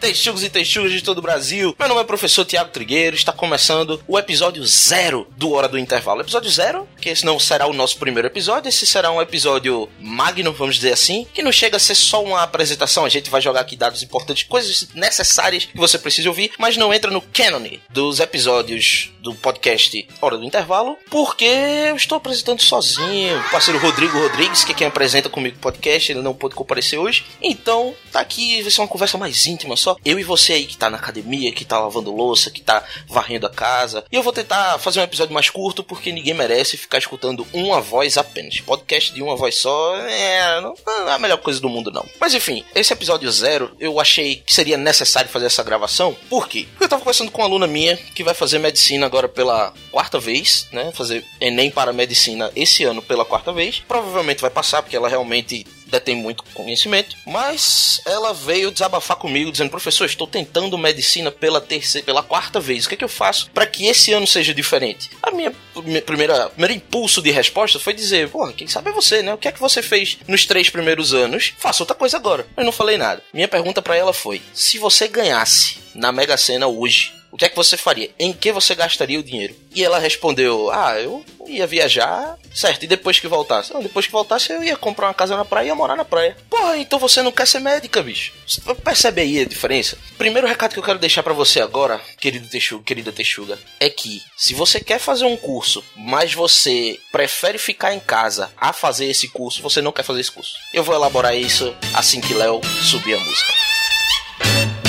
Texugos e texugas de todo o Brasil. Meu nome é professor Tiago Trigueiro. Está começando o episódio zero do Hora do Intervalo. Episódio zero, que esse não será o nosso primeiro episódio. Esse será um episódio magno, vamos dizer assim, que não chega a ser só uma apresentação. A gente vai jogar aqui dados importantes, coisas necessárias que você precisa ouvir, mas não entra no canon dos episódios do podcast Hora do Intervalo, porque eu estou apresentando sozinho. O parceiro Rodrigo Rodrigues, que é quem apresenta comigo o podcast, ele não pôde comparecer hoje. Então, tá aqui, vai ser uma conversa mais íntima só. Eu e você aí que tá na academia, que tá lavando louça, que tá varrendo a casa. E eu vou tentar fazer um episódio mais curto, porque ninguém merece ficar escutando uma voz apenas. Podcast de uma voz só é, não é a melhor coisa do mundo, não. Mas enfim, esse episódio zero, eu achei que seria necessário fazer essa gravação. Por quê? Porque eu tava conversando com uma aluna minha que vai fazer medicina agora pela quarta vez, né? Fazer Enem para medicina esse ano pela quarta vez. Provavelmente vai passar, porque ela realmente detém muito conhecimento, mas ela veio desabafar comigo dizendo: "Professor, estou tentando medicina pela terceira, pela quarta vez. O que é que eu faço para que esse ano seja diferente?" A minha, minha primeira, primeiro impulso de resposta foi dizer: "Porra, quem sabe é você, né? O que é que você fez nos três primeiros anos? Faça outra coisa agora." Eu não falei nada. Minha pergunta para ela foi: "Se você ganhasse na Mega Sena hoje, o que é que você faria? Em que você gastaria o dinheiro? E ela respondeu: Ah, eu ia viajar, certo, e depois que voltasse? Não, depois que voltasse eu ia comprar uma casa na praia e ia morar na praia. Porra, então você não quer ser médica, bicho. Você percebe aí a diferença? Primeiro recado que eu quero deixar para você agora, querido Texuga, querida Texuga, é que se você quer fazer um curso, mas você prefere ficar em casa a fazer esse curso, você não quer fazer esse curso. Eu vou elaborar isso assim que Léo subir a música.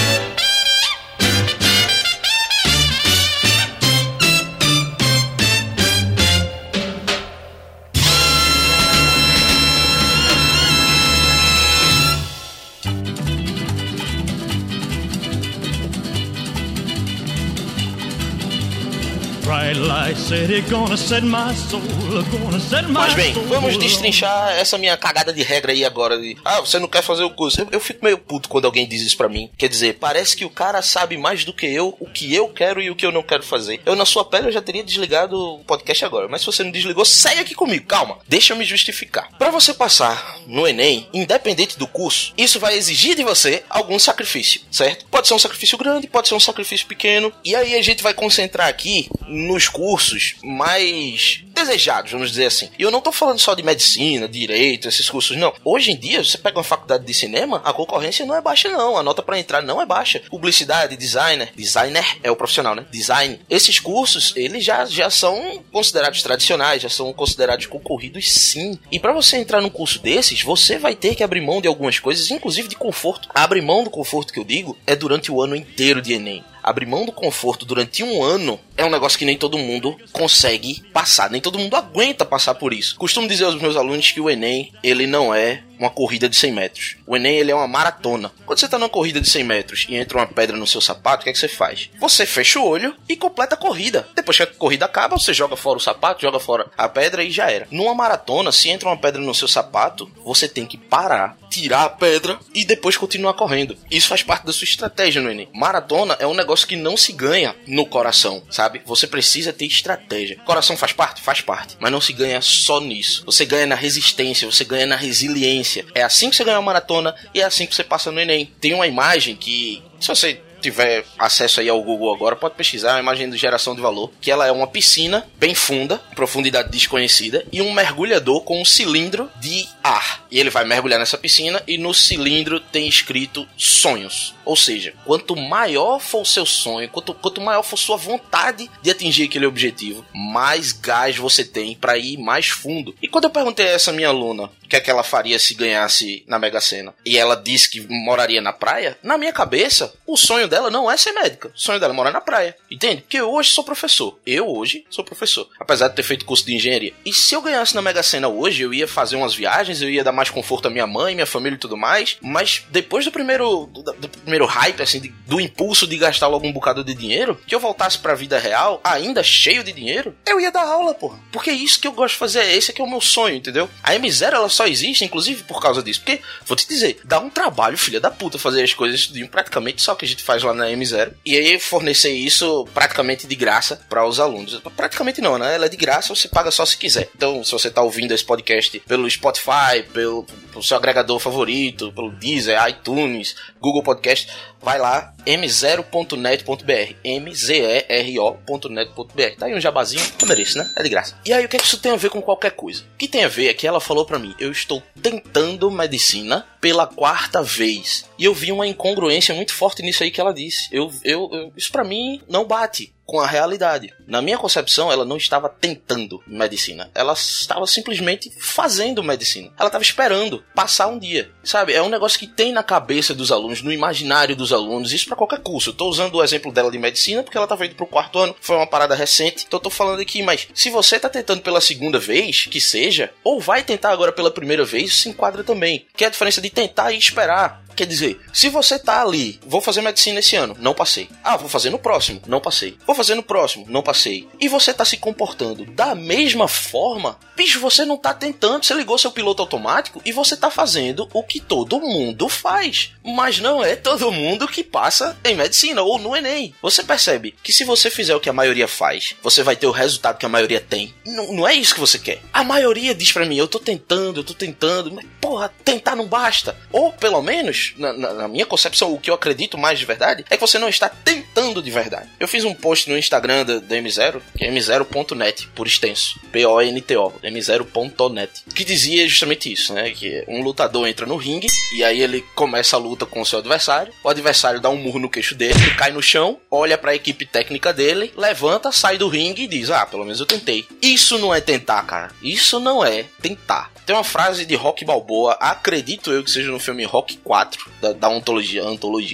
Mas bem, vamos destrinchar essa minha cagada de regra aí agora. De, ah, você não quer fazer o curso. Eu, eu fico meio puto quando alguém diz isso pra mim. Quer dizer, parece que o cara sabe mais do que eu o que eu quero e o que eu não quero fazer. Eu, na sua pele, eu já teria desligado o podcast agora. Mas se você não desligou, segue aqui comigo. Calma, deixa eu me justificar. Pra você passar no Enem, independente do curso, isso vai exigir de você algum sacrifício, certo? Pode ser um sacrifício grande, pode ser um sacrifício pequeno. E aí a gente vai concentrar aqui nos cursos mais desejados, vamos dizer assim. E eu não tô falando só de medicina, direito, esses cursos, não. Hoje em dia, você pega uma faculdade de cinema, a concorrência não é baixa, não. A nota para entrar não é baixa. Publicidade, designer, designer é o profissional, né? Design. Esses cursos, eles já, já são considerados tradicionais, já são considerados concorridos sim. E para você entrar num curso desses, você vai ter que abrir mão de algumas coisas, inclusive de conforto. Abrir mão do conforto que eu digo é durante o ano inteiro de Enem abrir mão do conforto durante um ano é um negócio que nem todo mundo consegue passar, nem todo mundo aguenta passar por isso. Costumo dizer aos meus alunos que o Enem, ele não é uma corrida de 100 metros. O Enem, ele é uma maratona. Quando você tá numa corrida de 100 metros e entra uma pedra no seu sapato, o que é que você faz? Você fecha o olho e completa a corrida. Depois que a corrida acaba, você joga fora o sapato, joga fora a pedra e já era. Numa maratona, se entra uma pedra no seu sapato, você tem que parar, tirar a pedra e depois continuar correndo. Isso faz parte da sua estratégia no Enem. Maratona é um negócio que não se ganha no coração, sabe? Você precisa ter estratégia. Coração faz parte? Faz parte. Mas não se ganha só nisso. Você ganha na resistência, você ganha na resiliência. É assim que você ganha uma maratona e é assim que você passa no Enem. Tem uma imagem que, se você tiver acesso aí ao Google agora, pode pesquisar a imagem de geração de valor, que ela é uma piscina bem funda, profundidade desconhecida, e um mergulhador com um cilindro de ar. E ele vai mergulhar nessa piscina e no cilindro tem escrito sonhos. Ou seja, quanto maior for o seu sonho, quanto, quanto maior for sua vontade de atingir aquele objetivo, mais gás você tem para ir mais fundo. E quando eu perguntei a essa minha aluna que é que ela faria se ganhasse na Mega Sena, e ela disse que moraria na praia, na minha cabeça, o sonho dela não é ser médica. O sonho dela é morar na praia. Entende? Porque eu hoje sou professor. Eu hoje sou professor. Apesar de ter feito curso de engenharia. E se eu ganhasse na Mega Sena hoje, eu ia fazer umas viagens, eu ia dar mais conforto à minha mãe, minha família e tudo mais. Mas depois do primeiro, do, do primeiro hype, assim, de, do impulso de gastar logo um bocado de dinheiro, que eu voltasse pra vida real, ainda cheio de dinheiro, eu ia dar aula, porra. Porque é isso que eu gosto de fazer, esse aqui é o meu sonho, entendeu? A M0, ela só só existe, inclusive, por causa disso. Porque, vou te dizer, dá um trabalho, filha da puta, fazer as coisas de praticamente só que a gente faz lá na M0. E aí fornecer isso praticamente de graça para os alunos. Praticamente não, né? Ela é de graça, você paga só se quiser. Então, se você tá ouvindo esse podcast pelo Spotify, pelo, pelo seu agregador favorito, pelo Deezer, iTunes, Google Podcast, vai lá, m0.net.br, m-z-e-r-o.net.br. Tá aí um jabazinho, eu mereço, né? É de graça. E aí, o que é que isso tem a ver com qualquer coisa? O que tem a ver é que ela falou para mim, eu estou tentando medicina pela quarta vez. E eu vi uma incongruência muito forte nisso aí que ela disse. Eu, eu, eu isso para mim não bate com a realidade. Na minha concepção, ela não estava tentando medicina. Ela estava simplesmente fazendo medicina. Ela estava esperando passar um dia. Sabe? É um negócio que tem na cabeça dos alunos, no imaginário dos alunos, isso para qualquer curso. Tô usando o exemplo dela de medicina porque ela estava indo pro quarto ano, foi uma parada recente. Então tô falando aqui, mas se você tá tentando pela segunda vez, que seja, ou vai tentar agora pela primeira vez, se enquadra também. Que é a diferença de tentar e esperar. Quer dizer, se você tá ali, vou fazer medicina esse ano, não passei. Ah, vou fazer no próximo, não passei. Vou fazer no próximo, não passei. E você tá se comportando da mesma forma, bicho, você não tá tentando, você ligou seu piloto automático e você tá fazendo o que todo mundo faz. Mas não é todo mundo que passa em medicina ou no Enem. Você percebe que se você fizer o que a maioria faz, você vai ter o resultado que a maioria tem. Não, não é isso que você quer. A maioria diz para mim, eu tô tentando, eu tô tentando, mas porra, tentar não basta. Ou pelo menos na, na, na, minha concepção, o que eu acredito mais de verdade, é que você não está tentando de verdade. Eu fiz um post no Instagram da, da M0, que é m0.net, por extenso. P-O-N-T-O, m0.net. Que dizia justamente isso, né? Que um lutador entra no ringue, e aí ele começa a luta com o seu adversário, o adversário dá um murro no queixo dele, ele cai no chão, olha para a equipe técnica dele, levanta, sai do ringue e diz: Ah, pelo menos eu tentei. Isso não é tentar, cara. Isso não é tentar. Tem uma frase de Rock Balboa, acredito eu que seja no filme Rock 4, da, da ontologia,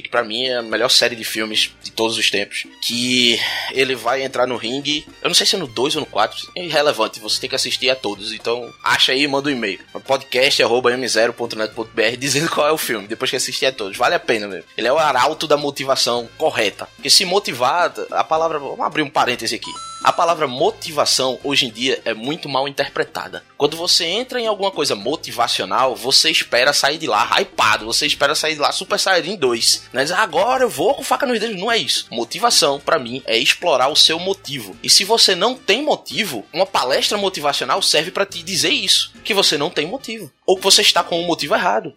que para mim é a melhor série de filmes de todos os tempos. Que ele vai entrar no ringue, eu não sei se é no 2 ou no 4, é irrelevante, você tem que assistir a todos. Então acha aí e manda um e-mail. podcast.m0.net.br dizendo qual é o filme, depois que assistir a todos. Vale a pena mesmo. Ele é o arauto da motivação correta. Porque se motivar, a palavra. Vamos abrir um parêntese aqui. A palavra motivação hoje em dia é muito mal interpretada. Quando você entra em alguma coisa motivacional, você espera sair de lá hypado, você espera sair de lá Super Saiyajin 2. Né? Agora eu vou com faca nos dedos. Não é isso. Motivação, para mim, é explorar o seu motivo. E se você não tem motivo, uma palestra motivacional serve para te dizer isso: que você não tem motivo. Ou que você está com um motivo errado.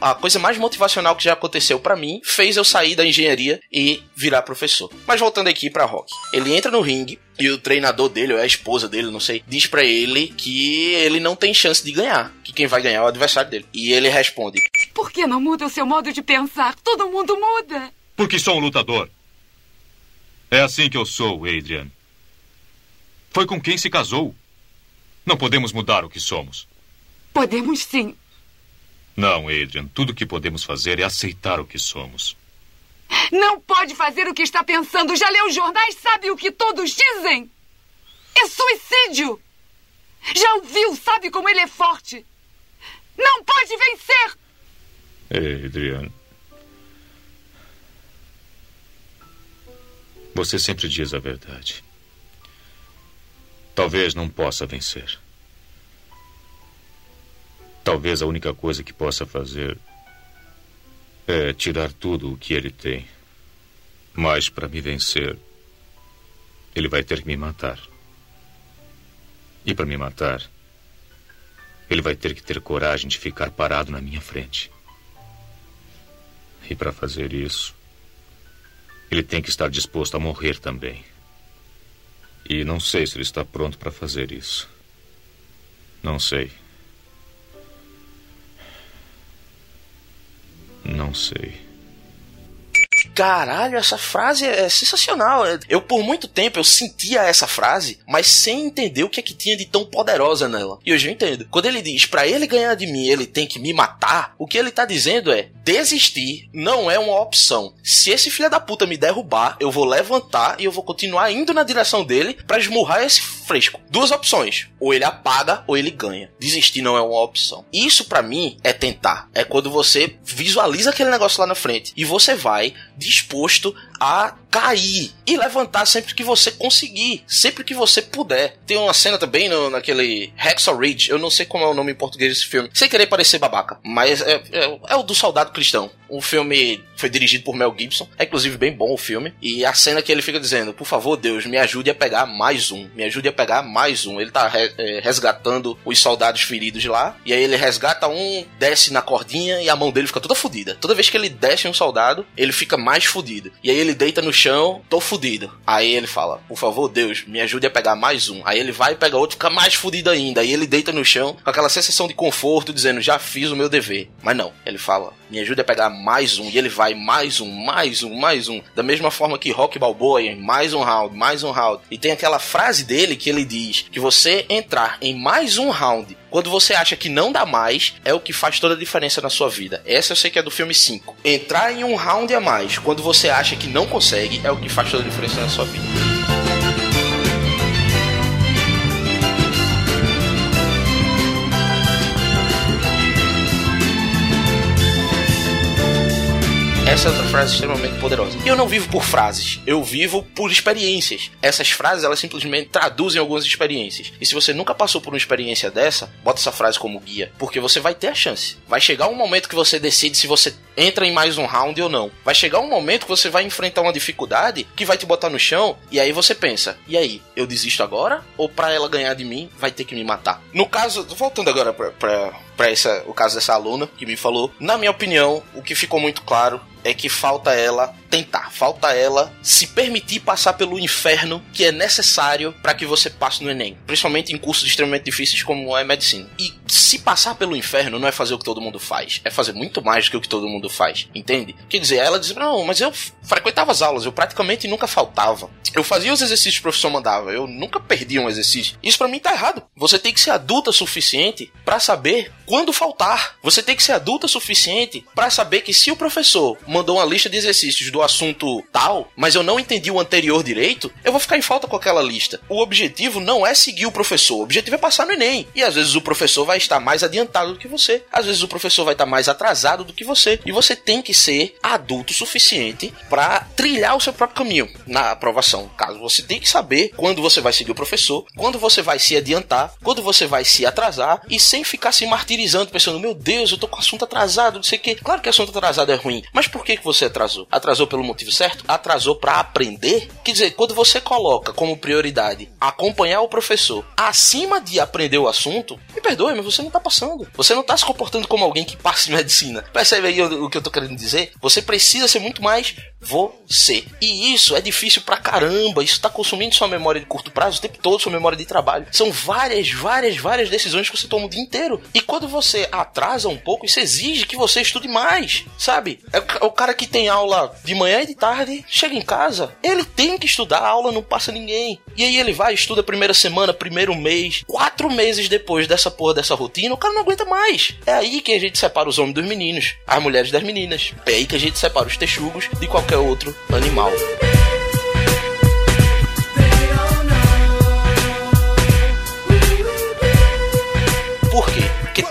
A coisa mais motivacional que já aconteceu para mim fez eu sair da engenharia e virar professor. Mas voltando aqui para Rock. Ele entra no ringue, e o treinador dele, ou é a esposa dele, não sei, diz para ele que ele não tem chance de ganhar, que quem vai ganhar é o adversário dele. E ele responde: Por que não muda o seu modo de pensar? Todo mundo muda. Porque sou um lutador. É assim que eu sou, Adrian. Foi com quem se casou. Não podemos mudar o que somos. Podemos sim. Não, Adrian. Tudo o que podemos fazer é aceitar o que somos. Não pode fazer o que está pensando. Já leu os jornais? Sabe o que todos dizem? É suicídio. Já ouviu? Sabe como ele é forte? Não pode vencer. Adrian. Você sempre diz a verdade. Talvez não possa vencer. Talvez a única coisa que possa fazer é tirar tudo o que ele tem. Mas para me vencer, ele vai ter que me matar. E para me matar, ele vai ter que ter coragem de ficar parado na minha frente. E para fazer isso, ele tem que estar disposto a morrer também. E não sei se ele está pronto para fazer isso. Não sei. Não sei. Caralho, essa frase é sensacional. Eu, por muito tempo, eu sentia essa frase, mas sem entender o que é que tinha de tão poderosa nela. E hoje eu entendo. Quando ele diz, para ele ganhar de mim, ele tem que me matar, o que ele tá dizendo é, desistir não é uma opção. Se esse filho da puta me derrubar, eu vou levantar e eu vou continuar indo na direção dele para esmurrar esse fresco. Duas opções. Ou ele apaga ou ele ganha. Desistir não é uma opção. Isso para mim é tentar. É quando você visualiza aquele negócio lá na frente e você vai disposto a cair e levantar sempre que você conseguir, sempre que você puder. Tem uma cena também no, naquele Hacksaw Ridge, eu não sei como é o nome em português desse filme, sem querer parecer babaca, mas é, é, é o do soldado cristão. O filme foi dirigido por Mel Gibson, é inclusive bem bom o filme. E a cena que ele fica dizendo: Por favor, Deus, me ajude a pegar mais um, me ajude a pegar mais um. Ele tá re é, resgatando os soldados feridos lá, e aí ele resgata um, desce na cordinha e a mão dele fica toda fodida. Toda vez que ele desce um soldado, ele fica mais fodido. E aí ele deita no chão, tô fudido. Aí ele fala: Por favor, Deus, me ajude a pegar mais um. Aí ele vai e pega outro, fica mais fudido ainda. Aí ele deita no chão com aquela sensação de conforto, dizendo: Já fiz o meu dever. Mas não, ele fala: Me ajude a pegar mais um. E ele vai mais um, mais um, mais um. Da mesma forma que Rock Balboa, mais um round, mais um round. E tem aquela frase dele que ele diz que você entrar em mais um round quando você acha que não dá mais, é o que faz toda a diferença na sua vida. Essa eu sei que é do filme 5. Entrar em um round a mais, quando você acha que não consegue, é o que faz toda a diferença na sua vida. Essa é outra frase extremamente poderosa. E eu não vivo por frases, eu vivo por experiências. Essas frases, elas simplesmente traduzem algumas experiências. E se você nunca passou por uma experiência dessa, bota essa frase como guia, porque você vai ter a chance. Vai chegar um momento que você decide se você entra em mais um round ou não. Vai chegar um momento que você vai enfrentar uma dificuldade que vai te botar no chão, e aí você pensa: e aí, eu desisto agora? Ou pra ela ganhar de mim, vai ter que me matar? No caso, voltando agora pra, pra, essa, o caso dessa aluna que me falou, na minha opinião, o que ficou muito claro é que falta ela tentar, falta ela se permitir passar pelo inferno que é necessário para que você passe no Enem, principalmente em cursos extremamente difíceis como é medicina. E se passar pelo inferno não é fazer o que todo mundo faz, é fazer muito mais do que o que todo mundo faz, entende? Quer dizer, ela diz: "Não, mas eu frequentava as aulas, eu praticamente nunca faltava. Eu fazia os exercícios que o professor mandava, eu nunca perdia um exercício. Isso para mim tá errado. Você tem que ser adulta o suficiente para saber quando faltar. Você tem que ser adulta o suficiente para saber que se o professor mandou uma lista de exercícios do assunto tal, mas eu não entendi o anterior direito, eu vou ficar em falta com aquela lista. O objetivo não é seguir o professor, o objetivo é passar no Enem. E às vezes o professor vai estar mais adiantado do que você, às vezes o professor vai estar mais atrasado do que você, e você tem que ser adulto o suficiente para trilhar o seu próprio caminho na aprovação. Caso você tem que saber quando você vai seguir o professor, quando você vai se adiantar, quando você vai se atrasar e sem ficar se martirizando pensando, meu Deus, eu tô com assunto atrasado, não sei o quê. Claro que assunto atrasado é ruim, mas por que que você atrasou? Atrasou pelo motivo certo? Atrasou para aprender? Quer dizer, quando você coloca como prioridade acompanhar o professor acima de aprender o assunto, me perdoe, mas você não tá passando. Você não tá se comportando como alguém que passa em medicina. Percebe aí o, o que eu tô querendo dizer? Você precisa ser muito mais você. E isso é difícil pra caramba. Isso tá consumindo sua memória de curto prazo o tempo todo, sua memória de trabalho. São várias, várias, várias decisões que você toma o dia inteiro. E quando você atrasa um pouco, isso exige que você estude mais, sabe? O, é o cara que tem aula de manhã e de tarde, chega em casa, ele tem que estudar, a aula não passa ninguém. E aí ele vai, estuda a primeira semana, primeiro mês, quatro meses depois dessa porra dessa rotina, o cara não aguenta mais. É aí que a gente separa os homens dos meninos, as mulheres das meninas. É aí que a gente separa os texugos de qualquer outro animal.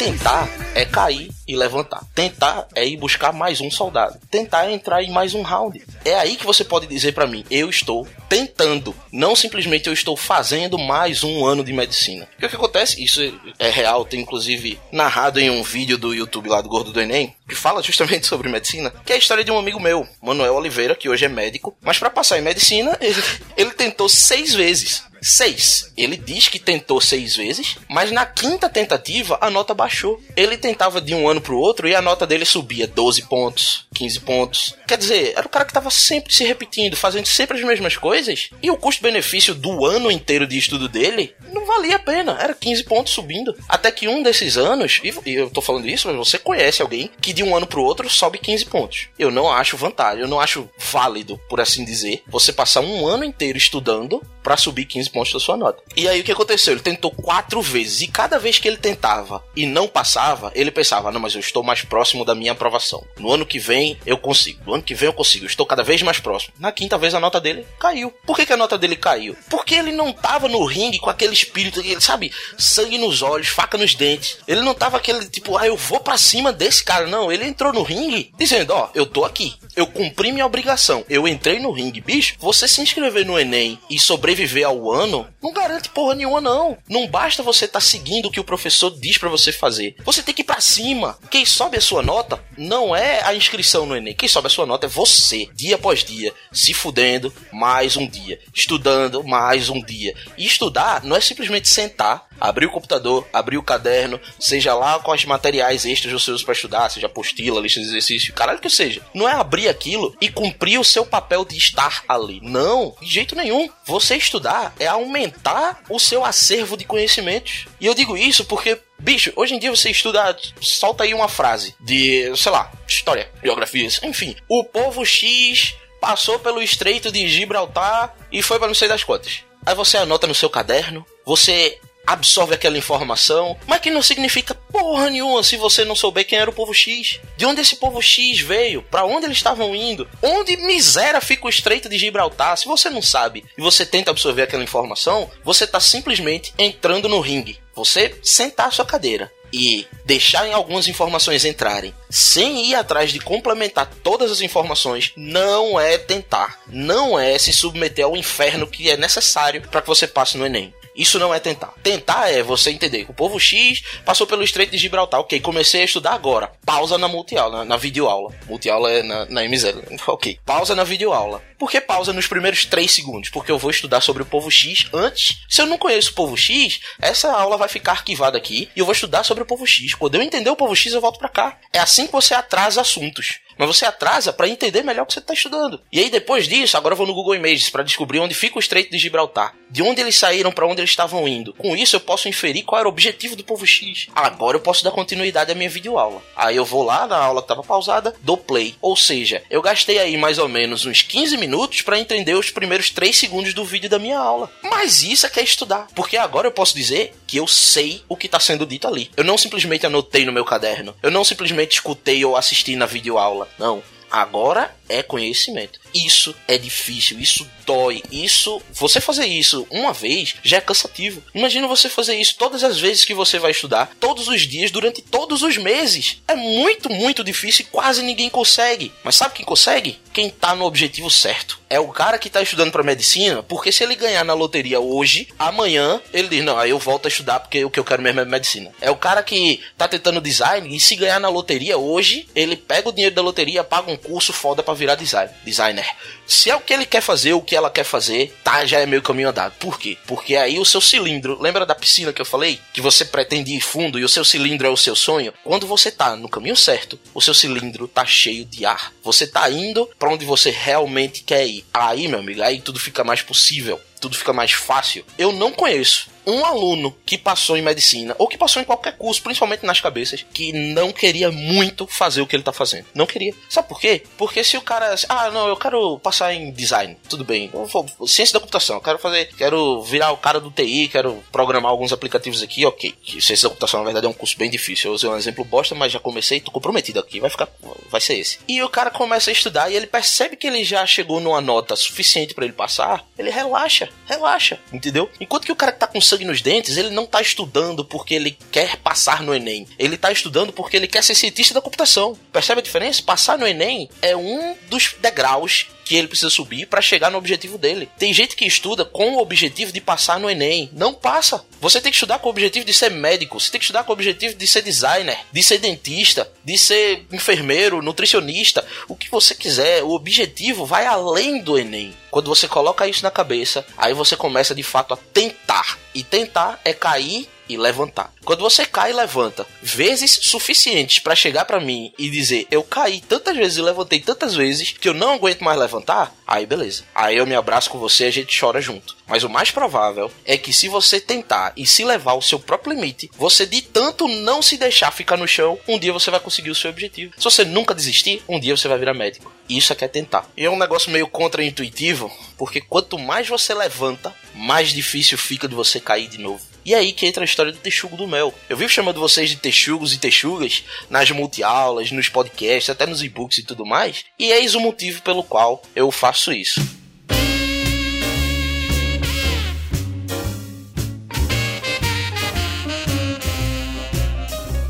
Quê? Porque tentar é cair e levantar. Tentar é ir buscar mais um soldado. Tentar é entrar em mais um round. É aí que você pode dizer para mim, eu estou tentando, não simplesmente eu estou fazendo mais um ano de medicina. O que, que acontece? Isso é real, tem inclusive narrado em um vídeo do YouTube lá do Gordo do Enem, que fala justamente sobre medicina, que é a história de um amigo meu, Manuel Oliveira, que hoje é médico, mas para passar em medicina, ele, ele tentou seis vezes seis. Ele diz que tentou seis vezes, mas na quinta tentativa a nota baixou. Ele tentava de um ano pro outro e a nota dele subia 12 pontos, 15 pontos. Quer dizer, era o cara que tava sempre se repetindo, fazendo sempre as mesmas coisas, e o custo-benefício do ano inteiro de estudo dele valia a pena, era 15 pontos subindo. Até que um desses anos, e eu tô falando isso, mas você conhece alguém que de um ano pro outro sobe 15 pontos. Eu não acho vantagem, eu não acho válido, por assim dizer, você passar um ano inteiro estudando para subir 15 pontos da sua nota. E aí o que aconteceu? Ele tentou quatro vezes e cada vez que ele tentava e não passava, ele pensava: não, mas eu estou mais próximo da minha aprovação. No ano que vem eu consigo. Do ano que vem eu consigo. Eu estou cada vez mais próximo. Na quinta vez a nota dele caiu. Por que, que a nota dele caiu? Porque ele não tava no ringue com aquele espírito, aquele, sabe? Sangue nos olhos, faca nos dentes. Ele não tava aquele tipo, ah, eu vou para cima desse cara. Não, ele entrou no ringue dizendo, ó, oh, eu tô aqui. Eu cumpri minha obrigação. Eu entrei no ringue. Bicho, você se inscrever no Enem e sobreviver ao ano, não garante porra nenhuma, não. Não basta você estar tá seguindo o que o professor diz para você fazer. Você tem que ir pra cima. Quem sobe a sua nota não é a inscrição no Enem. Quem sobe a sua nota é você, dia após dia, se fudendo mais um dia, estudando mais um dia. E estudar não é simplesmente sentar, abrir o computador, abrir o caderno, seja lá com os materiais extras você usa para estudar, seja apostila, lista de exercício, caralho que seja. Não é abrir aquilo e cumprir o seu papel de estar ali. Não, de jeito nenhum. Você estudar é aumentar o seu acervo de conhecimentos. E eu digo isso porque Bicho, hoje em dia você estuda, solta aí uma frase de, sei lá, história, geografias, enfim. O povo X passou pelo estreito de Gibraltar e foi para não sei das quantas. Aí você anota no seu caderno, você absorve aquela informação, mas que não significa porra nenhuma se você não souber quem era o povo X. De onde esse povo X veio? Para onde eles estavam indo? Onde miséria fica o estreito de Gibraltar? Se você não sabe e você tenta absorver aquela informação, você está simplesmente entrando no ringue. Você sentar a sua cadeira e deixar algumas informações entrarem sem ir atrás de complementar todas as informações não é tentar, não é se submeter ao inferno que é necessário para que você passe no Enem. Isso não é tentar. Tentar é você entender que o povo X passou pelo Estreito de Gibraltar. Ok, comecei a estudar agora. Pausa na multiaula, na, videoaula. Multiaula é na, na MZL. Ok. Pausa na videoaula. Por que pausa nos primeiros 3 segundos? Porque eu vou estudar sobre o povo X antes. Se eu não conheço o povo X, essa aula vai ficar arquivada aqui e eu vou estudar sobre o povo X. Quando eu entender o povo X, eu volto para cá. É assim que você atrasa assuntos mas você atrasa para entender melhor o que você está estudando. E aí depois disso, agora eu vou no Google Images para descobrir onde fica o Estreito de Gibraltar, de onde eles saíram para onde eles estavam indo. Com isso eu posso inferir qual era o objetivo do povo X. Agora eu posso dar continuidade à minha videoaula. Aí eu vou lá na aula que estava pausada, dou play. Ou seja, eu gastei aí mais ou menos uns 15 minutos para entender os primeiros 3 segundos do vídeo da minha aula. Mas isso é que é estudar, porque agora eu posso dizer que eu sei o que está sendo dito ali. Eu não simplesmente anotei no meu caderno, eu não simplesmente escutei ou assisti na videoaula. Não. Agora é conhecimento. Isso é difícil, isso dói, isso. Você fazer isso uma vez já é cansativo. Imagina você fazer isso todas as vezes que você vai estudar, todos os dias, durante todos os meses. É muito, muito difícil e quase ninguém consegue. Mas sabe quem consegue? Quem tá no objetivo certo. É o cara que tá estudando para medicina, porque se ele ganhar na loteria hoje, amanhã ele diz: Não, aí eu volto a estudar porque o que eu quero mesmo é medicina. É o cara que tá tentando design e se ganhar na loteria hoje, ele pega o dinheiro da loteria, paga um curso foda para virar design, designer. Se é o que ele quer fazer, o que ela quer fazer, tá, já é meio caminho andado. Por quê? Porque aí o seu cilindro, lembra da piscina que eu falei? Que você pretende ir fundo e o seu cilindro é o seu sonho? Quando você tá no caminho certo, o seu cilindro tá cheio de ar. Você tá indo para onde você realmente quer ir. Aí, meu amigo, aí tudo fica mais possível tudo fica mais fácil. Eu não conheço um aluno que passou em medicina ou que passou em qualquer curso, principalmente nas cabeças, que não queria muito fazer o que ele tá fazendo. Não queria. Sabe por quê? Porque se o cara, ah, não, eu quero passar em design, tudo bem. Vou, ciência da computação, eu quero fazer, quero virar o cara do TI, quero programar alguns aplicativos aqui, OK. Ciência da computação na verdade é um curso bem difícil. Eu usei um exemplo bosta, mas já comecei, tô comprometido aqui, vai ficar vai ser esse. E o cara começa a estudar e ele percebe que ele já chegou numa nota suficiente para ele passar, ele relaxa, relaxa, entendeu? Enquanto que o cara que tá com sangue nos dentes, ele não tá estudando porque ele quer passar no Enem. Ele tá estudando porque ele quer ser cientista da computação. Percebe a diferença? Passar no Enem é um dos degraus que ele precisa subir para chegar no objetivo dele. Tem gente que estuda com o objetivo de passar no Enem. Não passa. Você tem que estudar com o objetivo de ser médico, você tem que estudar com o objetivo de ser designer, de ser dentista, de ser enfermeiro, nutricionista, o que você quiser. O objetivo vai além do Enem. Quando você coloca isso na cabeça, aí você começa de fato a tentar. E tentar é cair e levantar. Quando você cai e levanta vezes suficientes para chegar para mim e dizer eu caí tantas vezes e levantei tantas vezes que eu não aguento mais levantar, aí beleza. Aí eu me abraço com você e a gente chora junto. Mas o mais provável é que se você tentar e se levar ao seu próprio limite, você de tanto não se deixar ficar no chão, um dia você vai conseguir o seu objetivo. Se você nunca desistir, um dia você vai virar médico. Isso é que é tentar. E é um negócio meio contra-intuitivo, porque quanto mais você levanta, mais difícil fica de você cair de novo. E aí que entra a história do texugo do mel. Eu vivo chamando vocês de texugos e texugas nas multiaulas, nos podcasts, até nos e-books e tudo mais, e eis o motivo pelo qual eu faço isso.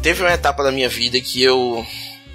Teve uma etapa da minha vida que eu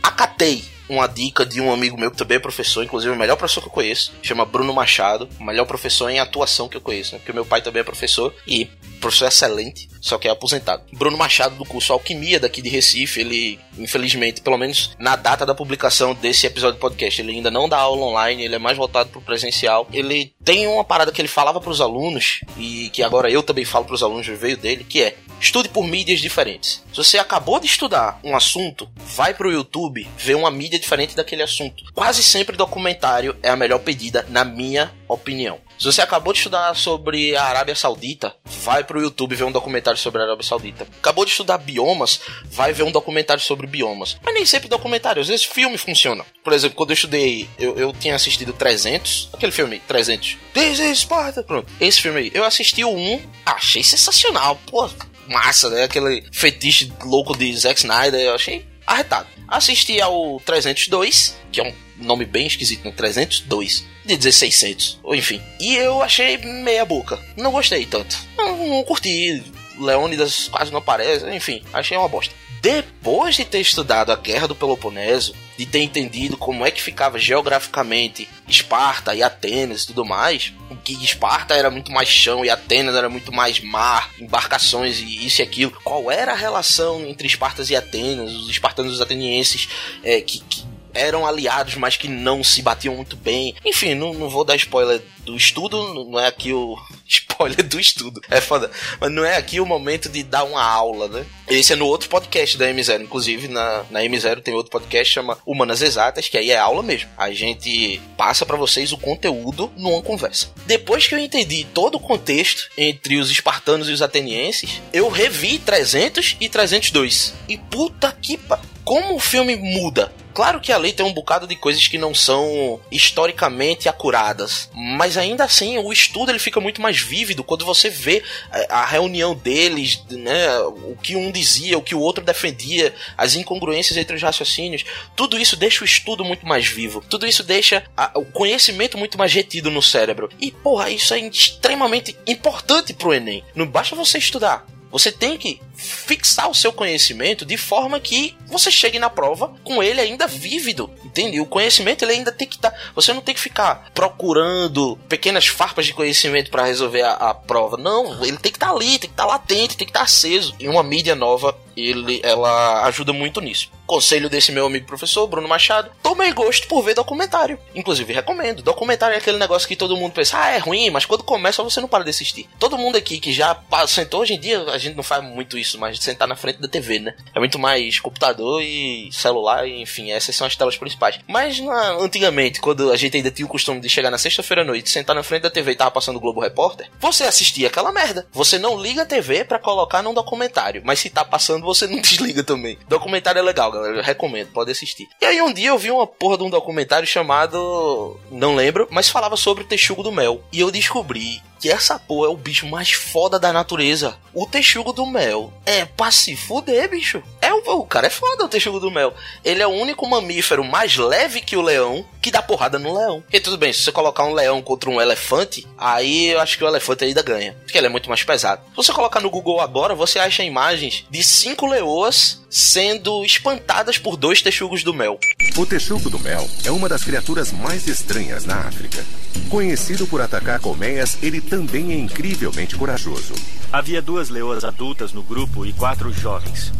acatei uma dica de um amigo meu que também é professor, inclusive o melhor professor que eu conheço, chama Bruno Machado, o melhor professor em atuação que eu conheço, né? porque meu pai também é professor e professor excelente, só que é aposentado. Bruno Machado, do curso Alquimia daqui de Recife, ele, infelizmente, pelo menos na data da publicação desse episódio do podcast, ele ainda não dá aula online, ele é mais voltado pro presencial. Ele tem uma parada que ele falava para os alunos, e que agora eu também falo para os alunos, veio dele, que é Estude por mídias diferentes. Se você acabou de estudar um assunto, vai pro YouTube ver uma mídia diferente daquele assunto. Quase sempre documentário é a melhor pedida, na minha opinião. Se você acabou de estudar sobre a Arábia Saudita, vai pro YouTube ver um documentário sobre a Arábia Saudita. Acabou de estudar biomas, vai ver um documentário sobre biomas. Mas nem sempre documentário, às vezes filme funciona. Por exemplo, quando eu estudei, eu, eu tinha assistido 300, aquele filme 300. This is Sparta. Pronto, esse filme aí. Eu assisti o 1, achei sensacional. Pô, massa, né? Aquele fetiche louco de Zack Snyder, eu achei arretado. Assisti ao 302, que é um nome bem esquisito, né? 302, de 1600, ou enfim. E eu achei meia boca. Não gostei tanto. Não, não curti. Leônidas quase não aparece, enfim, achei uma bosta. Depois de ter estudado a Guerra do Peloponeso, de ter entendido como é que ficava geograficamente Esparta e Atenas e tudo mais, que Esparta era muito mais chão e Atenas era muito mais mar, embarcações e isso e aquilo. Qual era a relação entre Espartas e Atenas, os espartanos e os atenienses é, que, que eram aliados, mas que não se batiam muito bem. Enfim, não, não vou dar spoiler do estudo, não é aqui o spoiler do estudo. É foda. Mas não é aqui o momento de dar uma aula, né? Esse é no outro podcast da M0. Inclusive, na, na M0 tem outro podcast chama Humanas Exatas, que aí é aula mesmo. A gente passa para vocês o conteúdo numa conversa. Depois que eu entendi todo o contexto entre os espartanos e os atenienses, eu revi 300 e 302. E puta que pa... Como o filme muda Claro que a lei tem um bocado de coisas que não são historicamente acuradas, mas ainda assim o estudo ele fica muito mais vívido quando você vê é, a reunião deles, né, o que um dizia, o que o outro defendia, as incongruências entre os raciocínios. Tudo isso deixa o estudo muito mais vivo. Tudo isso deixa a, o conhecimento muito mais retido no cérebro. E porra, isso é extremamente importante pro ENEM. Não basta você estudar. Você tem que fixar o seu conhecimento de forma que você chegue na prova com ele ainda vívido, entende? O conhecimento ele ainda tem que estar. Tá, você não tem que ficar procurando pequenas farpas de conhecimento para resolver a, a, prova. Não, ele tem que estar tá ali, tem que estar tá latente, tem que estar tá aceso. E uma mídia nova, ele, ela ajuda muito nisso. Conselho desse meu amigo professor, Bruno Machado, tomei gosto por ver documentário. Inclusive, recomendo. Documentário é aquele negócio que todo mundo pensa, ah, é ruim, mas quando começa você não para de assistir. Todo mundo aqui que já sentou, hoje em dia a gente não faz muito isso, mas de sentar na frente da TV, né? É muito mais computador e celular, e, enfim, essas são as telas principais. Mas na, antigamente, quando a gente ainda tinha o costume de chegar na sexta-feira à noite, sentar na frente da TV e tava passando o Globo Repórter, você assistia aquela merda. Você não liga a TV para colocar num documentário, mas se tá passando, você não desliga também. Documentário é legal, galera. Eu recomendo, pode assistir. E aí um dia eu vi uma porra de um documentário chamado. Não lembro, mas falava sobre o texugo do mel. E eu descobri que essa porra é o bicho mais foda da natureza. O texugo do mel. É pra se fuder, bicho. É o, o cara é foda, o texugo do mel. Ele é o único mamífero mais leve que o leão que dá porrada no leão. E tudo bem, se você colocar um leão contra um elefante, aí eu acho que o elefante ainda ganha. Porque ele é muito mais pesado. Se você colocar no Google agora, você acha imagens de cinco leoas sendo espantadas por dois texugos do mel. O texugo do mel é uma das criaturas mais estranhas na África. Conhecido por atacar colmeias, ele também é incrivelmente corajoso. Havia duas leoas adultas no grupo e quatro jovens.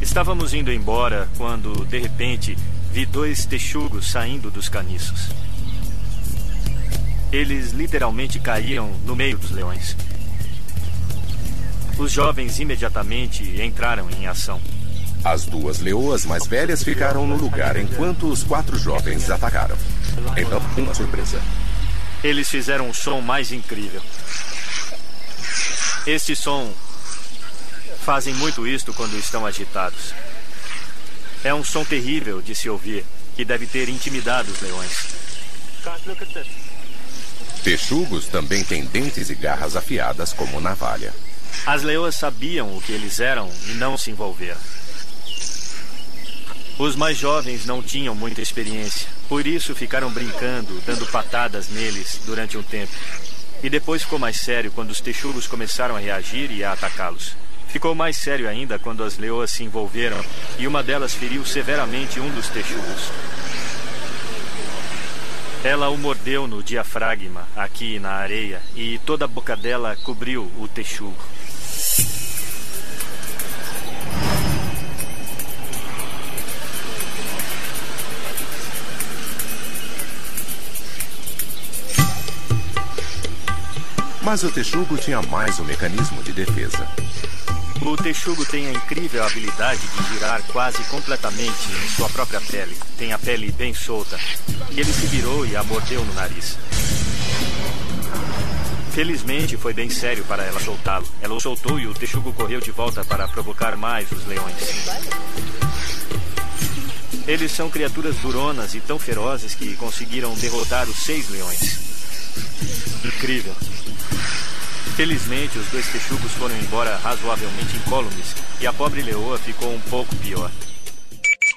Estávamos indo embora quando, de repente, vi dois texugos saindo dos caniços. Eles literalmente caíram no meio dos leões. Os jovens imediatamente entraram em ação. As duas leoas mais velhas ficaram no lugar enquanto os quatro jovens atacaram. Então, uma surpresa. Eles fizeram um som mais incrível. Este som fazem muito isto quando estão agitados. É um som terrível de se ouvir, que deve ter intimidado os leões. Texugos também têm dentes e garras afiadas como navalha. As leoas sabiam o que eles eram e não se envolveram. Os mais jovens não tinham muita experiência, por isso ficaram brincando, dando patadas neles durante um tempo. E depois ficou mais sério quando os texugos começaram a reagir e a atacá-los. Ficou mais sério ainda quando as leoas se envolveram e uma delas feriu severamente um dos texugos. Ela o mordeu no diafragma, aqui na areia, e toda a boca dela cobriu o texugo. Mas o texugo tinha mais um mecanismo de defesa. O texugo tem a incrível habilidade de girar quase completamente em sua própria pele. Tem a pele bem solta. E ele se virou e a mordeu no nariz. Felizmente foi bem sério para ela soltá-lo. Ela o soltou e o texugo correu de volta para provocar mais os leões. Eles são criaturas duronas e tão ferozes que conseguiram derrotar os seis leões. Incrível. Felizmente, os dois texugos foram embora razoavelmente incólumes e a pobre leoa ficou um pouco pior.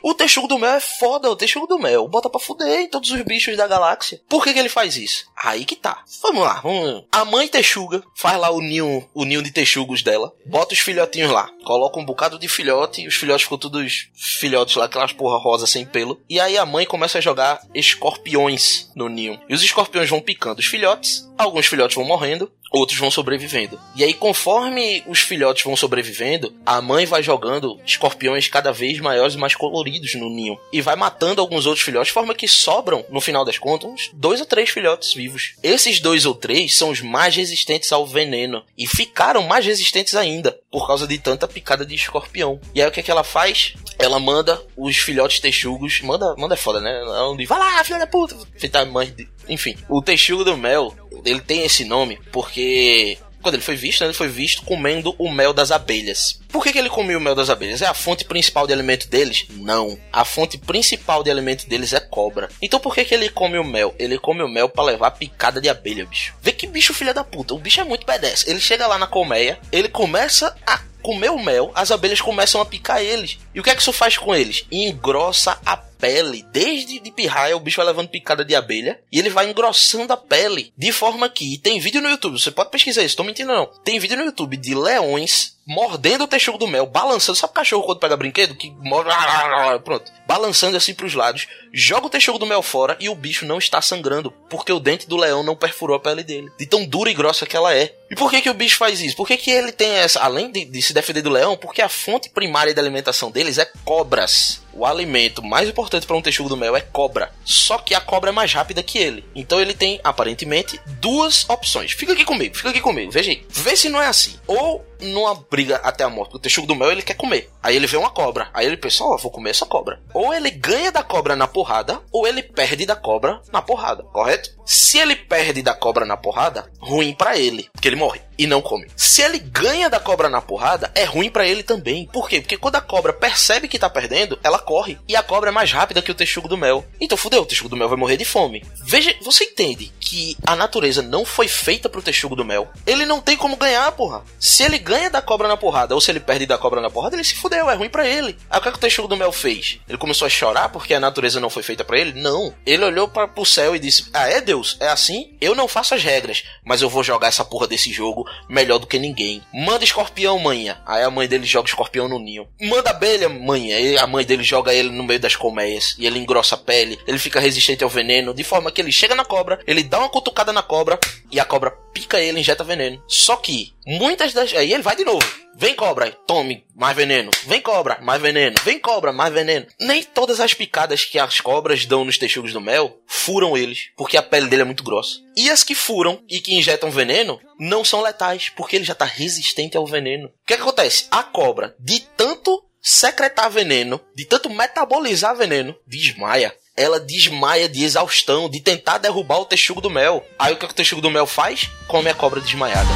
O texugo do mel é foda, o texugo do mel. Bota pra fuder em todos os bichos da galáxia. Por que, que ele faz isso? Aí que tá. Vamos lá, vamos. A mãe texuga faz lá o ninho, o ninho de texugos dela, bota os filhotinhos lá, coloca um bocado de filhote, os filhotes ficam todos filhotes lá, aquelas porra rosa sem pelo. E aí a mãe começa a jogar escorpiões no ninho. E os escorpiões vão picando os filhotes, alguns filhotes vão morrendo, outros vão sobrevivendo. E aí, conforme os filhotes vão sobrevivendo, a mãe vai jogando escorpiões cada vez maiores e mais coloridos no ninho. E vai matando alguns outros filhotes, de forma que sobram, no final das contas, uns dois ou três filhotes vivos. Esses dois ou três são os mais resistentes ao veneno. E ficaram mais resistentes ainda, por causa de tanta picada de escorpião. E aí, o que, é que ela faz? Ela manda os filhotes texugos. Manda, manda é foda, né? Ela diz, vai lá, filha da puta. Feita mãe de... Enfim, o texugo do mel, ele tem esse nome porque quando ele foi visto, né, ele foi visto comendo o mel das abelhas. Por que, que ele comia o mel das abelhas? É a fonte principal de alimento deles? Não. A fonte principal de alimento deles é cobra. Então por que, que ele come o mel? Ele come o mel para levar picada de abelha, bicho. Vê que bicho filha da puta. O bicho é muito pedestre. Ele chega lá na colmeia, ele começa a comer o mel, as abelhas começam a picar eles. E o que é que isso faz com eles? Engrossa a pele, desde de pirraia, o bicho vai levando picada de abelha e ele vai engrossando a pele de forma que tem vídeo no YouTube, você pode pesquisar isso, tô mentindo não. Tem vídeo no YouTube de leões mordendo o texugo do mel, balançando, sabe o cachorro quando pega brinquedo que morde, pronto, balançando assim pros lados, joga o texugo do mel fora e o bicho não está sangrando, porque o dente do leão não perfurou a pele dele, de tão dura e grossa que ela é. E por que que o bicho faz isso? Por que que ele tem essa, além de, de se defender do leão, porque a fonte primária de alimentação deles é cobras. O alimento mais importante para um texugo do mel é cobra. Só que a cobra é mais rápida que ele. Então ele tem, aparentemente, duas opções. Fica aqui comigo, fica aqui comigo. Veja aí. Vê se não é assim. Ou numa briga até a morte, o texugo do mel ele quer comer. Aí ele vê uma cobra. Aí ele pensa, ó, oh, vou comer essa cobra. Ou ele ganha da cobra na porrada, ou ele perde da cobra na porrada, correto? Se ele perde da cobra na porrada, ruim para ele, porque ele morre e não come. Se ele ganha da cobra na porrada, é ruim para ele também. Por quê? Porque quando a cobra percebe que tá perdendo, ela corre. E a cobra é mais rápida que o texugo do mel. Então fudeu, o texugo do mel vai morrer de fome. Veja, você entende que a natureza não foi feita pro texugo do mel? Ele não tem como ganhar, porra. Se ele ganha da cobra na porrada, ou se ele perde da cobra na porrada, ele se fudeu, é ruim para ele. Aí o que, é que o texugo do mel fez? Ele começou a chorar porque a natureza não foi feita para ele? Não. Ele olhou para pro céu e disse: Ah, é Deus? É assim? Eu não faço as regras, mas eu vou jogar essa porra desse jogo melhor do que ninguém. Manda escorpião, manha. Aí a mãe dele joga escorpião no ninho. Manda abelha, manha. Aí a mãe dele joga ele no meio das colmeias. E ele engrossa a pele. Ele fica resistente ao veneno. De forma que ele chega na cobra, ele dá uma cutucada na cobra. E a cobra pica ele, injeta veneno. Só que muitas das. Aí ele vai de novo. Vem cobra, tome mais veneno. Vem cobra, mais veneno. Vem cobra, mais veneno. Nem todas as picadas que as cobras dão nos texugos do mel furam eles, porque a pele dele é muito grossa. E as que furam e que injetam veneno não são letais, porque ele já está resistente ao veneno. O que, é que acontece? A cobra, de tanto secretar veneno, de tanto metabolizar veneno, desmaia ela desmaia de exaustão, de tentar derrubar o texugo do mel. Aí o que, é o texugo do mel faz? Come a cobra desmaiada.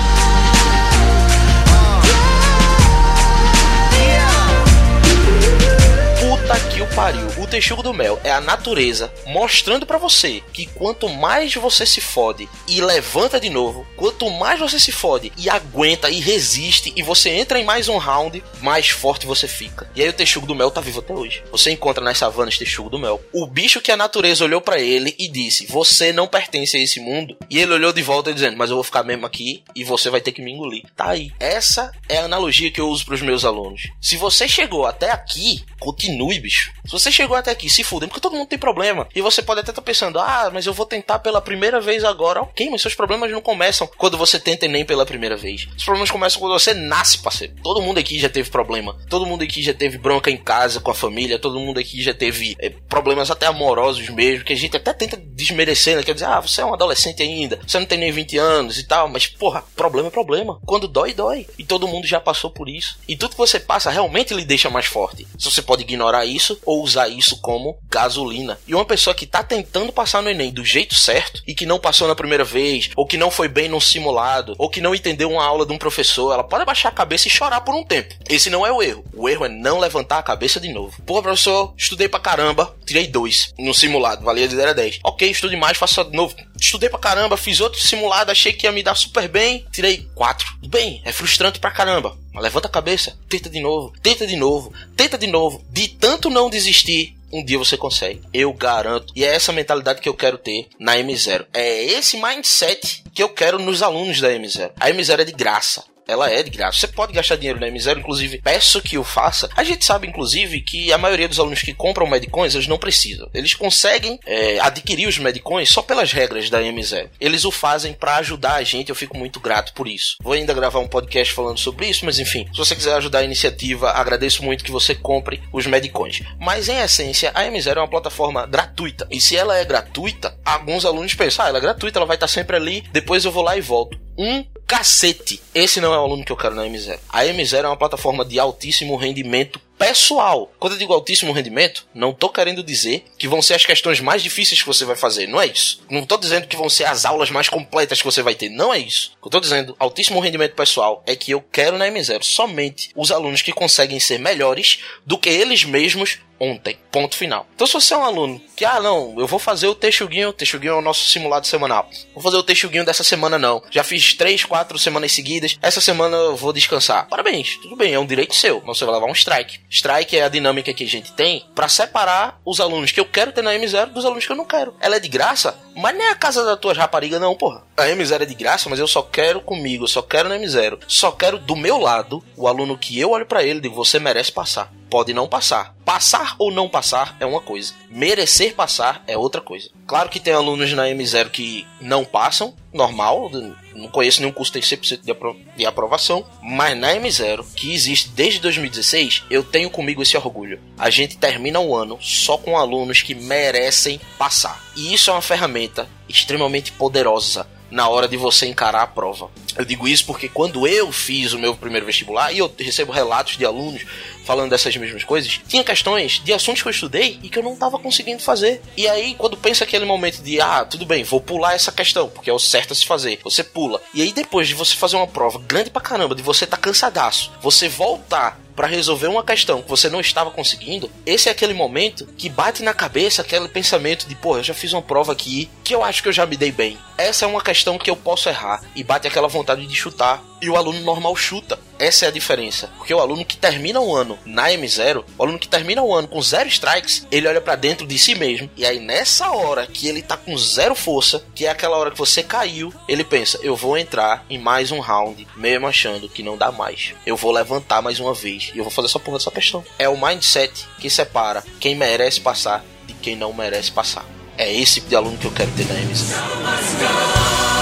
Texugo do mel é a natureza mostrando pra você que quanto mais você se fode e levanta de novo, quanto mais você se fode e aguenta e resiste e você entra em mais um round, mais forte você fica. E aí o texugo do mel tá vivo até hoje. Você encontra nas savanas texugo do mel. O bicho que a natureza olhou pra ele e disse: "Você não pertence a esse mundo". E ele olhou de volta dizendo: "Mas eu vou ficar mesmo aqui e você vai ter que me engolir". Tá aí. Essa é a analogia que eu uso pros meus alunos. Se você chegou até aqui, continue, bicho. Se você chegou até aqui, se fudem, porque todo mundo tem problema. E você pode até estar pensando, ah, mas eu vou tentar pela primeira vez agora. Ok, mas seus problemas não começam quando você tenta nem pela primeira vez. Os problemas começam quando você nasce, parceiro. Todo mundo aqui já teve problema. Todo mundo aqui já teve bronca em casa com a família. Todo mundo aqui já teve é, problemas até amorosos mesmo, que a gente até tenta desmerecer, né? Quer dizer, ah, você é um adolescente ainda, você não tem nem 20 anos e tal. Mas, porra, problema é problema. Quando dói, dói. E todo mundo já passou por isso. E tudo que você passa realmente lhe deixa mais forte. Se você pode ignorar isso ou usar isso como gasolina. E uma pessoa que tá tentando passar no Enem do jeito certo e que não passou na primeira vez, ou que não foi bem num simulado, ou que não entendeu uma aula de um professor, ela pode abaixar a cabeça e chorar por um tempo. Esse não é o erro. O erro é não levantar a cabeça de novo. Pô, professor, estudei pra caramba, tirei dois no simulado, valia de 0 a 10. Ok, estude mais, faça de novo. Estudei pra caramba, fiz outro simulado, achei que ia me dar super bem, tirei quatro. Bem, é frustrante pra caramba. Mas levanta a cabeça, tenta de novo, tenta de novo, tenta de novo. De tanto não desistir, um dia você consegue. Eu garanto. E é essa mentalidade que eu quero ter na M0. É esse mindset que eu quero nos alunos da M0. A M0 é de graça. Ela é de graça. Você pode gastar dinheiro na M0, inclusive peço que o faça. A gente sabe, inclusive, que a maioria dos alunos que compram Medcoins, eles não precisam. Eles conseguem é, adquirir os Medcoins só pelas regras da M0. Eles o fazem para ajudar a gente, eu fico muito grato por isso. Vou ainda gravar um podcast falando sobre isso, mas enfim, se você quiser ajudar a iniciativa, agradeço muito que você compre os Medcoins. Mas em essência, a M0 é uma plataforma gratuita. E se ela é gratuita, alguns alunos pensam, ah, ela é gratuita, ela vai estar sempre ali, depois eu vou lá e volto. Um cacete. Esse não é o aluno que eu quero na M0. A M0 é uma plataforma de altíssimo rendimento pessoal. Quando eu digo altíssimo rendimento, não tô querendo dizer que vão ser as questões mais difíceis que você vai fazer. Não é isso. Não tô dizendo que vão ser as aulas mais completas que você vai ter. Não é isso. O que eu tô dizendo, altíssimo rendimento pessoal, é que eu quero na M0 somente os alunos que conseguem ser melhores do que eles mesmos ontem. Ponto final. Então, se você é um aluno que, ah, não, eu vou fazer o texuguinho, o texuguinho é o nosso simulado semanal. Vou fazer o texuguinho dessa semana, não. Já fiz três, quatro semanas seguidas. Essa semana eu vou descansar. Parabéns, tudo bem, é um direito seu. Mas você vai levar um strike. Strike é a dinâmica que a gente tem para separar os alunos que eu quero ter na M0 dos alunos que eu não quero. Ela é de graça, mas nem a casa da tua rapariga, não, porra. A M0 é de graça, mas eu só quero comigo, eu só quero na M0. Só quero do meu lado o aluno que eu olho para ele e digo, você merece passar pode não passar. Passar ou não passar é uma coisa. Merecer passar é outra coisa. Claro que tem alunos na M0 que não passam, normal, não conheço nenhum curso que tem 100% de, apro de aprovação, mas na M0, que existe desde 2016, eu tenho comigo esse orgulho. A gente termina o ano só com alunos que merecem passar. E isso é uma ferramenta extremamente poderosa na hora de você encarar a prova. Eu digo isso porque quando eu fiz o meu primeiro vestibular, e eu recebo relatos de alunos falando dessas mesmas coisas, tinha questões de assuntos que eu estudei e que eu não estava conseguindo fazer. E aí, quando pensa aquele momento de, ah, tudo bem, vou pular essa questão, porque é o certo a se fazer, você pula. E aí, depois de você fazer uma prova grande pra caramba, de você tá cansadaço, você voltar para resolver uma questão que você não estava conseguindo, esse é aquele momento que bate na cabeça aquele pensamento de, pô, eu já fiz uma prova aqui que eu acho que eu já me dei bem. Essa é uma questão que eu posso errar e bate aquela vontade de chutar e o aluno normal chuta. Essa é a diferença. Porque o aluno que termina o ano na M0, o aluno que termina o ano com zero strikes, ele olha para dentro de si mesmo. E aí, nessa hora que ele tá com zero força, que é aquela hora que você caiu, ele pensa: eu vou entrar em mais um round, mesmo achando que não dá mais. Eu vou levantar mais uma vez e eu vou fazer essa porra dessa questão. É o mindset que separa quem merece passar de quem não merece passar. É esse tipo de aluno que eu quero ter na M0.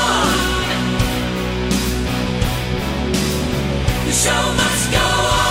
Show must go My